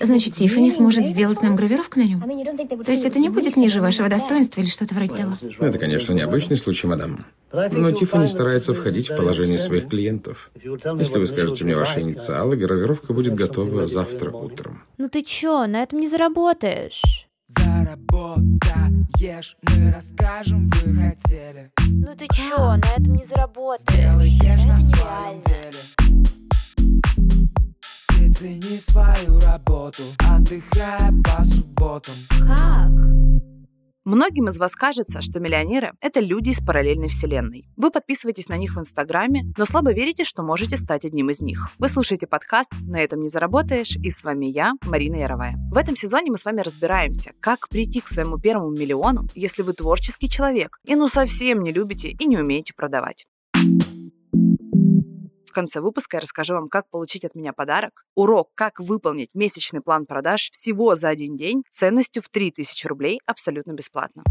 Значит, Тиффани сможет сделать нам гравировку на нем? То есть это не будет ниже вашего достоинства или что-то вроде того? Это, конечно, необычный случай, мадам. Но Тиффани старается входить в положение своих клиентов. Если вы скажете мне ваши инициалы, гравировка будет готова завтра утром. Ну ты чё, на этом не заработаешь. Заработаешь, мы расскажем, вы хотели. Ну ты чё, на этом не заработаешь. Сделаешь на Это своем нереально. деле. Цени свою работу, отдыхая по субботам. Как? Многим из вас кажется, что миллионеры – это люди из параллельной вселенной. Вы подписываетесь на них в Инстаграме, но слабо верите, что можете стать одним из них. Вы слушаете подкаст «На этом не заработаешь» и с вами я, Марина Яровая. В этом сезоне мы с вами разбираемся, как прийти к своему первому миллиону, если вы творческий человек и ну совсем не любите и не умеете продавать. В конце выпуска я расскажу вам, как получить от меня подарок, урок, как выполнить месячный план продаж всего за один день ценностью в 3000 рублей абсолютно бесплатно.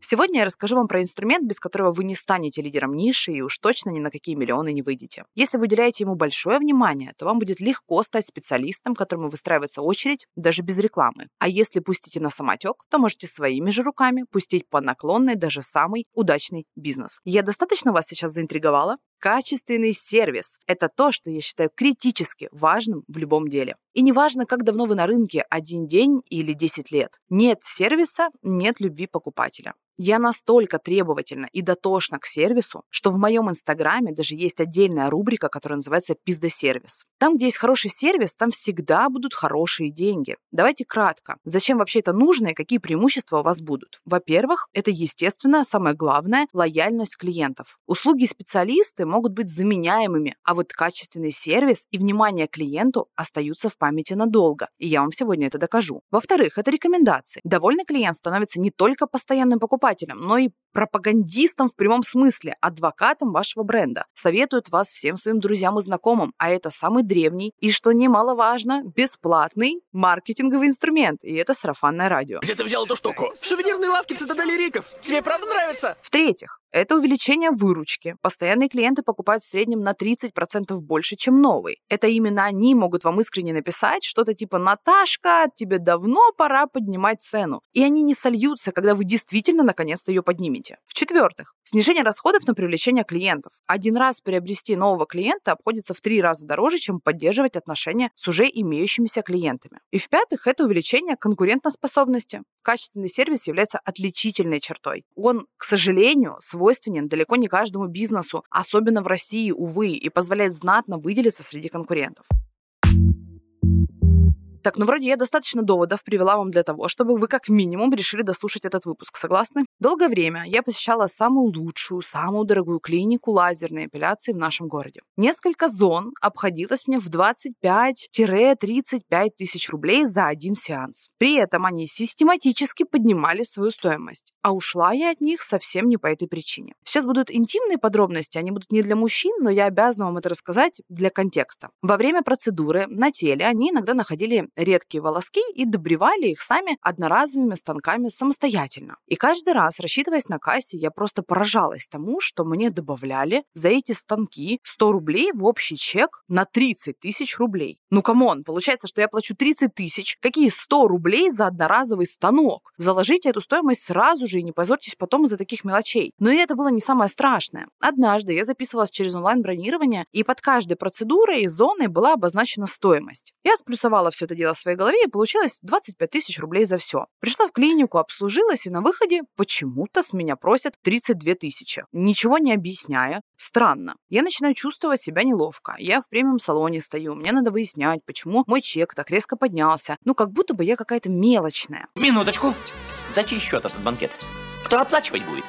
Сегодня я расскажу вам про инструмент, без которого вы не станете лидером ниши и уж точно ни на какие миллионы не выйдете. Если вы уделяете ему большое внимание, то вам будет легко стать специалистом, которому выстраивается очередь даже без рекламы. А если пустите на самотек, то можете своими же руками пустить по наклонной даже самый удачный бизнес. Я достаточно вас сейчас заинтриговала? Качественный сервис – это то, что я считаю критически важным в любом деле. И неважно, как давно вы на рынке – один день или 10 лет. Нет сервиса – нет любви покупателя. Я настолько требовательна и дотошна к сервису, что в моем инстаграме даже есть отдельная рубрика, которая называется «Пиздосервис». Там, где есть хороший сервис, там всегда будут хорошие деньги. Давайте кратко. Зачем вообще это нужно и какие преимущества у вас будут? Во-первых, это, естественно, самое главное – лояльность клиентов. Услуги специалисты могут быть заменяемыми, а вот качественный сервис и внимание клиенту остаются в памяти надолго. И я вам сегодня это докажу. Во-вторых, это рекомендации. Довольный клиент становится не только постоянным покупателем, но и пропагандистом в прямом смысле, адвокатом вашего бренда. Советуют вас всем своим друзьям и знакомым, а это самый древний и, что немаловажно, бесплатный маркетинговый инструмент, и это сарафанное радио. Где ты взял эту штуку? В сувенирной лавке Цитадели Риков. Тебе правда нравится? В-третьих, это увеличение выручки. Постоянные клиенты покупают в среднем на 30% больше, чем новые. Это именно они могут вам искренне написать что-то типа «Наташка, тебе давно пора поднимать цену». И они не сольются, когда вы действительно наконец-то ее поднимете. В-четвертых, снижение расходов на привлечение клиентов. Один раз приобрести нового клиента обходится в три раза дороже, чем поддерживать отношения с уже имеющимися клиентами. И в-пятых, это увеличение конкурентоспособности. Качественный сервис является отличительной чертой. Он, к сожалению, свойственен далеко не каждому бизнесу, особенно в России, увы, и позволяет знатно выделиться среди конкурентов. Так, ну вроде я достаточно доводов привела вам для того, чтобы вы как минимум решили дослушать этот выпуск. Согласны? Долгое время я посещала самую лучшую, самую дорогую клинику лазерной эпиляции в нашем городе. Несколько зон обходилось мне в 25-35 тысяч рублей за один сеанс. При этом они систематически поднимали свою стоимость. А ушла я от них совсем не по этой причине. Сейчас будут интимные подробности, они будут не для мужчин, но я обязана вам это рассказать для контекста. Во время процедуры на теле они иногда находили редкие волоски и добривали их сами одноразовыми станками самостоятельно. И каждый раз, рассчитываясь на кассе, я просто поражалась тому, что мне добавляли за эти станки 100 рублей в общий чек на 30 тысяч рублей. Ну, come on, получается, что я плачу 30 тысяч. Какие 100 рублей за одноразовый станок? Заложите эту стоимость сразу же и не позорьтесь потом из-за таких мелочей. Но и это было не самое страшное. Однажды я записывалась через онлайн-бронирование, и под каждой процедурой и зоной была обозначена стоимость. Я сплюсовала все это дело в своей голове, и получилось 25 тысяч рублей за все. Пришла в клинику, обслужилась, и на выходе почему-то с меня просят 32 тысячи. Ничего не объясняя. Странно. Я начинаю чувствовать себя неловко. Я в премиум-салоне стою, мне надо выяснять, почему мой чек так резко поднялся. Ну, как будто бы я какая-то мелочная. Минуточку. За чей счет этот банкет? Кто оплачивать будет?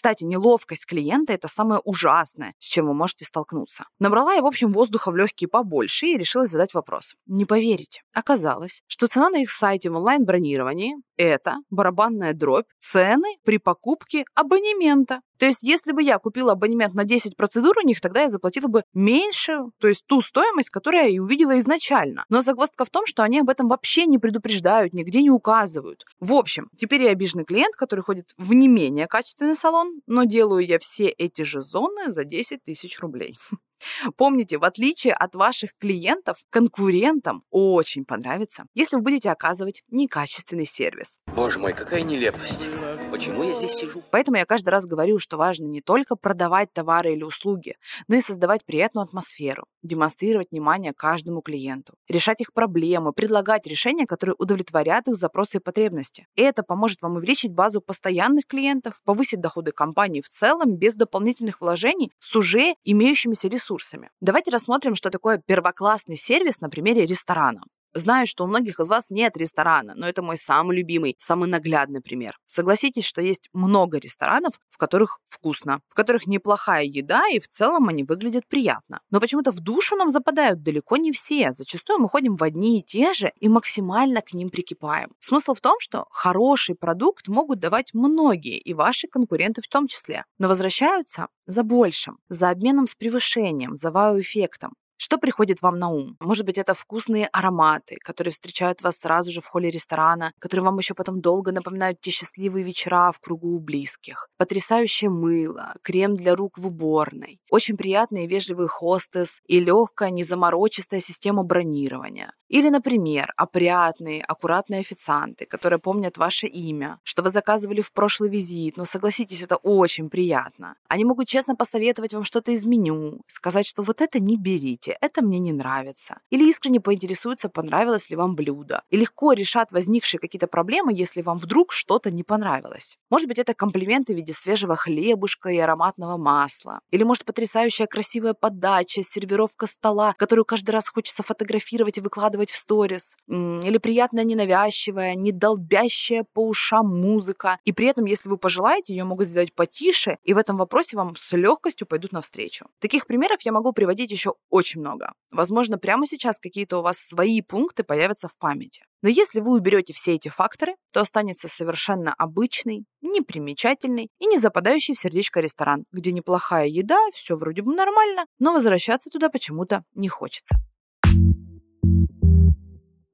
Кстати, неловкость клиента – это самое ужасное, с чем вы можете столкнуться. Набрала я, в общем, воздуха в легкие побольше и решила задать вопрос. Не поверите, оказалось, что цена на их сайте в онлайн-бронировании – это барабанная дробь цены при покупке абонемента. То есть, если бы я купила абонемент на 10 процедур у них, тогда я заплатила бы меньше, то есть ту стоимость, которую я и увидела изначально. Но загвоздка в том, что они об этом вообще не предупреждают, нигде не указывают. В общем, теперь я обиженный клиент, который ходит в не менее качественный салон, но делаю я все эти же зоны за 10 тысяч рублей. Помните, в отличие от ваших клиентов, конкурентам очень понравится, если вы будете оказывать некачественный сервис. Боже мой, какая нелепость. Почему я здесь сижу? Поэтому я каждый раз говорю, что важно не только продавать товары или услуги, но и создавать приятную атмосферу, демонстрировать внимание каждому клиенту, решать их проблемы, предлагать решения, которые удовлетворят их запросы и потребности. И это поможет вам увеличить базу постоянных клиентов, повысить доходы компании в целом без дополнительных вложений с уже имеющимися ресурсами. Давайте рассмотрим, что такое первоклассный сервис на примере ресторана. Знаю, что у многих из вас нет ресторана, но это мой самый любимый, самый наглядный пример. Согласитесь, что есть много ресторанов, в которых вкусно, в которых неплохая еда, и в целом они выглядят приятно. Но почему-то в душу нам западают далеко не все. Зачастую мы ходим в одни и те же и максимально к ним прикипаем. Смысл в том, что хороший продукт могут давать многие, и ваши конкуренты в том числе. Но возвращаются за большим, за обменом с превышением, за вау-эффектом. Что приходит вам на ум? Может быть, это вкусные ароматы, которые встречают вас сразу же в холле ресторана, которые вам еще потом долго напоминают те счастливые вечера в кругу близких. Потрясающее мыло, крем для рук в уборной, очень приятный и вежливый хостес и легкая, незаморочистая система бронирования. Или, например, опрятные, аккуратные официанты, которые помнят ваше имя, что вы заказывали в прошлый визит, но согласитесь, это очень приятно. Они могут честно посоветовать вам что-то из меню, сказать, что вот это не берите, это мне не нравится. Или искренне поинтересуются, понравилось ли вам блюдо. И легко решат возникшие какие-то проблемы, если вам вдруг что-то не понравилось. Может быть, это комплименты в виде свежего хлебушка и ароматного масла. Или, может, потрясающая красивая подача, сервировка стола, которую каждый раз хочется фотографировать и выкладывать в сторис. Или приятная, ненавязчивая, не долбящая по ушам музыка. И при этом, если вы пожелаете, ее могут сделать потише, и в этом вопросе вам с легкостью пойдут навстречу. Таких примеров я могу приводить еще очень много. Возможно, прямо сейчас какие-то у вас свои пункты появятся в памяти. Но если вы уберете все эти факторы, то останется совершенно обычный, непримечательный и не западающий в сердечко ресторан, где неплохая еда, все вроде бы нормально, но возвращаться туда почему-то не хочется.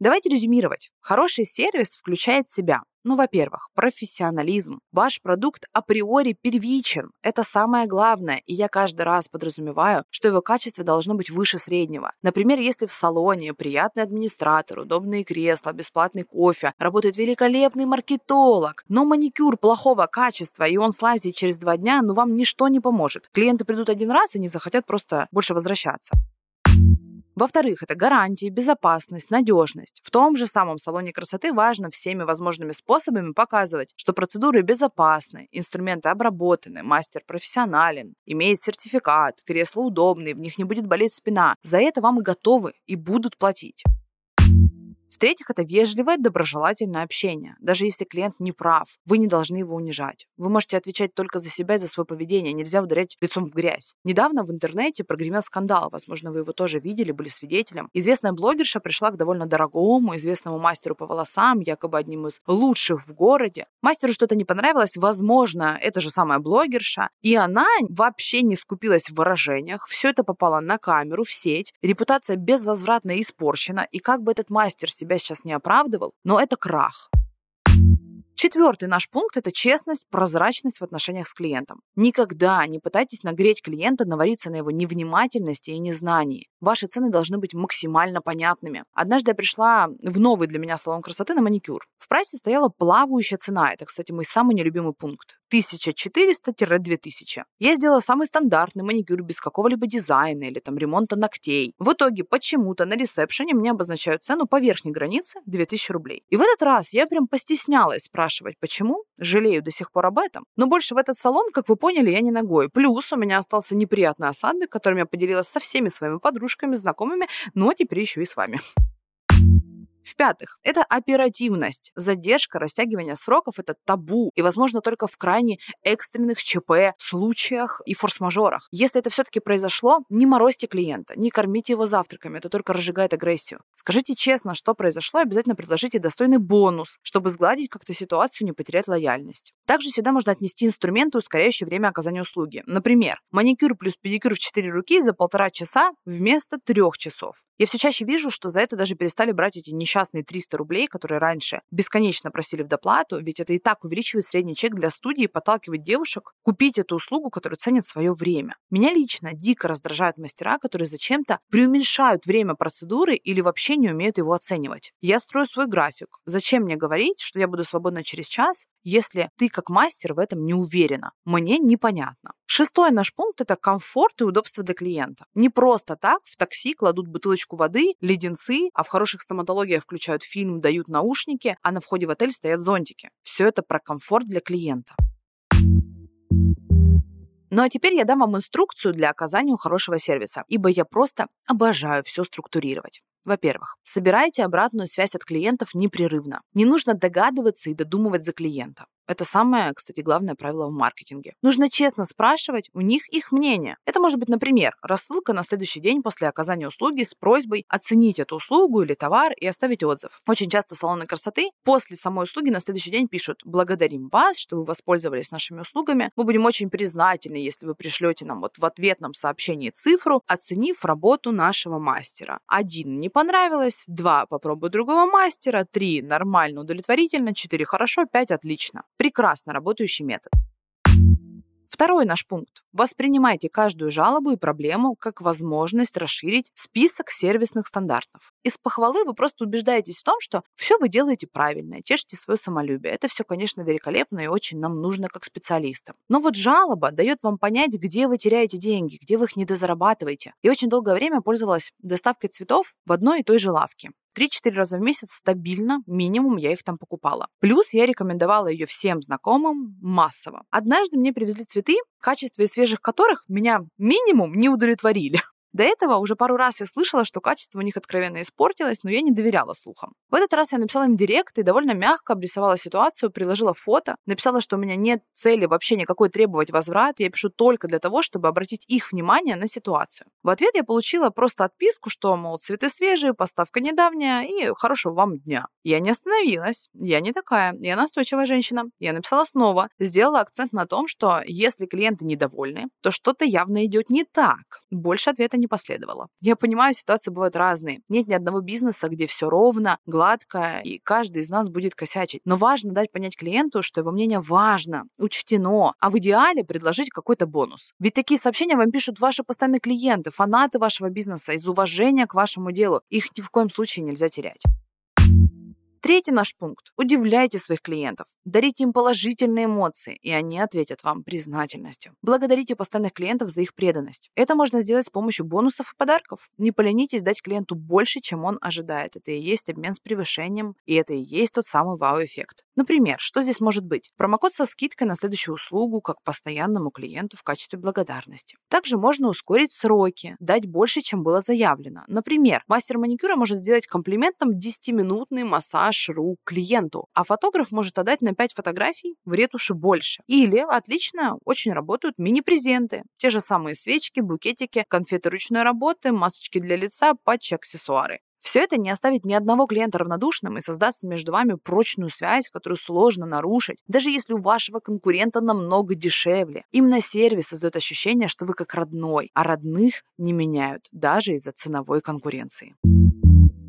Давайте резюмировать. Хороший сервис включает в себя ну, во-первых, профессионализм. Ваш продукт априори первичен. Это самое главное. И я каждый раз подразумеваю, что его качество должно быть выше среднего. Например, если в салоне приятный администратор, удобные кресла, бесплатный кофе, работает великолепный маркетолог, но маникюр плохого качества, и он слазит через два дня, ну вам ничто не поможет. Клиенты придут один раз и не захотят просто больше возвращаться. Во-вторых, это гарантии, безопасность, надежность. В том же самом салоне красоты важно всеми возможными способами показывать, что процедуры безопасны, инструменты обработаны, мастер профессионален, имеет сертификат, кресла удобные, в них не будет болеть спина. За это вам и готовы, и будут платить. В-третьих, это вежливое, доброжелательное общение. Даже если клиент не прав, вы не должны его унижать. Вы можете отвечать только за себя и за свое поведение, нельзя ударять лицом в грязь. Недавно в интернете прогремел скандал, возможно, вы его тоже видели, были свидетелем. Известная блогерша пришла к довольно дорогому, известному мастеру по волосам, якобы одним из лучших в городе. Мастеру что-то не понравилось, возможно, это же самая блогерша, и она вообще не скупилась в выражениях, все это попало на камеру, в сеть, репутация безвозвратно испорчена, и как бы этот мастер себя себя сейчас не оправдывал, но это крах. Четвертый наш пункт – это честность, прозрачность в отношениях с клиентом. Никогда не пытайтесь нагреть клиента, навариться на его невнимательности и незнании. Ваши цены должны быть максимально понятными. Однажды я пришла в новый для меня салон красоты на маникюр. В прайсе стояла плавающая цена. Это, кстати, мой самый нелюбимый пункт. 1400-2000. Я сделала самый стандартный маникюр без какого-либо дизайна или там ремонта ногтей. В итоге почему-то на ресепшене мне обозначают цену по верхней границе 2000 рублей. И в этот раз я прям постеснялась спрашивать, почему. Жалею до сих пор об этом. Но больше в этот салон, как вы поняли, я не ногой. Плюс у меня остался неприятный осадок, которым я поделилась со всеми своими подружками, знакомыми, но теперь еще и с вами. В-пятых, это оперативность. Задержка, растягивание сроков – это табу. И, возможно, только в крайне экстренных ЧП, случаях и форс-мажорах. Если это все-таки произошло, не морозьте клиента, не кормите его завтраками, это только разжигает агрессию. Скажите честно, что произошло, обязательно предложите достойный бонус, чтобы сгладить как-то ситуацию, не потерять лояльность. Также сюда можно отнести инструменты, ускоряющие время оказания услуги. Например, маникюр плюс педикюр в 4 руки за полтора часа вместо трех часов. Я все чаще вижу, что за это даже перестали брать эти несчастные 300 рублей, которые раньше бесконечно просили в доплату, ведь это и так увеличивает средний чек для студии и подталкивает девушек купить эту услугу, которую ценят свое время. Меня лично дико раздражают мастера, которые зачем-то преуменьшают время процедуры или вообще не умеют его оценивать. Я строю свой график. Зачем мне говорить, что я буду свободна через час, если ты как мастер в этом не уверена? Мне непонятно. Шестой наш пункт – это комфорт и удобство для клиента. Не просто так в такси кладут бутылочку воды, леденцы, а в хороших стоматологиях включают фильм, дают наушники, а на входе в отель стоят зонтики. Все это про комфорт для клиента. Ну а теперь я дам вам инструкцию для оказания хорошего сервиса, ибо я просто обожаю все структурировать. Во-первых, собирайте обратную связь от клиентов непрерывно. Не нужно догадываться и додумывать за клиента. Это самое, кстати, главное правило в маркетинге. Нужно честно спрашивать у них их мнение. Это может быть, например, рассылка на следующий день после оказания услуги с просьбой оценить эту услугу или товар и оставить отзыв. Очень часто салоны красоты после самой услуги на следующий день пишут «Благодарим вас, что вы воспользовались нашими услугами. Мы будем очень признательны, если вы пришлете нам вот в ответном сообщении цифру, оценив работу нашего мастера. Один не понравилось, два попробуй другого мастера, три нормально, удовлетворительно, четыре хорошо, пять отлично. Прекрасно работающий метод. Второй наш пункт. Воспринимайте каждую жалобу и проблему как возможность расширить список сервисных стандартов. Из похвалы вы просто убеждаетесь в том, что все вы делаете правильно, тешите свое самолюбие. Это все, конечно, великолепно и очень нам нужно как специалистам. Но вот жалоба дает вам понять, где вы теряете деньги, где вы их недозарабатываете. Я очень долгое время пользовалась доставкой цветов в одной и той же лавке. 3-4 раза в месяц стабильно, минимум я их там покупала. Плюс я рекомендовала ее всем знакомым массово. Однажды мне привезли цветы, качество из свежих которых меня минимум не удовлетворили. До этого уже пару раз я слышала, что качество у них откровенно испортилось, но я не доверяла слухам. В этот раз я написала им директ и довольно мягко обрисовала ситуацию, приложила фото, написала, что у меня нет цели вообще никакой требовать возврат, я пишу только для того, чтобы обратить их внимание на ситуацию. В ответ я получила просто отписку, что, мол, цветы свежие, поставка недавняя и хорошего вам дня. Я не остановилась, я не такая, я настойчивая женщина. Я написала снова, сделала акцент на том, что если клиенты недовольны, то что-то явно идет не так. Больше ответа не последовало. Я понимаю, ситуации бывают разные. Нет ни одного бизнеса, где все ровно, гладко, и каждый из нас будет косячить. Но важно дать понять клиенту, что его мнение важно, учтено, а в идеале предложить какой-то бонус. Ведь такие сообщения вам пишут ваши постоянные клиенты, фанаты вашего бизнеса из уважения к вашему делу. Их ни в коем случае нельзя терять. Третий наш пункт. Удивляйте своих клиентов. Дарите им положительные эмоции, и они ответят вам признательностью. Благодарите постоянных клиентов за их преданность. Это можно сделать с помощью бонусов и подарков. Не поленитесь дать клиенту больше, чем он ожидает. Это и есть обмен с превышением, и это и есть тот самый вау-эффект. Например, что здесь может быть? Промокод со скидкой на следующую услугу, как постоянному клиенту в качестве благодарности. Также можно ускорить сроки, дать больше, чем было заявлено. Например, мастер маникюра может сделать комплиментом 10-минутный массаж рук клиенту, а фотограф может отдать на 5 фотографий в ретуши больше. Или, отлично, очень работают мини-презенты. Те же самые свечки, букетики, конфеты ручной работы, масочки для лица, патчи, аксессуары. Все это не оставит ни одного клиента равнодушным и создаст между вами прочную связь, которую сложно нарушить, даже если у вашего конкурента намного дешевле. Именно сервис создает ощущение, что вы как родной, а родных не меняют даже из-за ценовой конкуренции.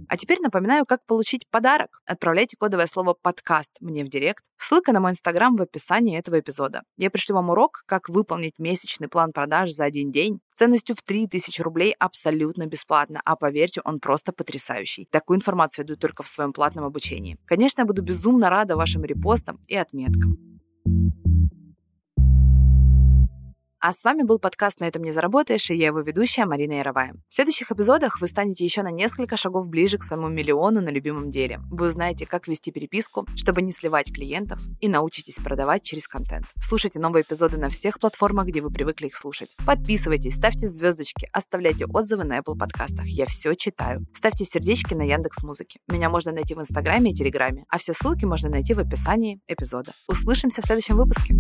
А теперь напоминаю, как получить подарок. Отправляйте кодовое слово «подкаст» мне в директ. Ссылка на мой инстаграм в описании этого эпизода. Я пришлю вам урок, как выполнить месячный план продаж за один день ценностью в 3000 рублей абсолютно бесплатно. А поверьте, он просто потрясающий. Такую информацию я даю только в своем платном обучении. Конечно, я буду безумно рада вашим репостам и отметкам. А с вами был подкаст «На этом не заработаешь» и я его ведущая Марина Яровая. В следующих эпизодах вы станете еще на несколько шагов ближе к своему миллиону на любимом деле. Вы узнаете, как вести переписку, чтобы не сливать клиентов, и научитесь продавать через контент. Слушайте новые эпизоды на всех платформах, где вы привыкли их слушать. Подписывайтесь, ставьте звездочки, оставляйте отзывы на Apple подкастах. Я все читаю. Ставьте сердечки на Яндекс Музыке. Меня можно найти в Инстаграме и Телеграме, а все ссылки можно найти в описании эпизода. Услышимся в следующем выпуске.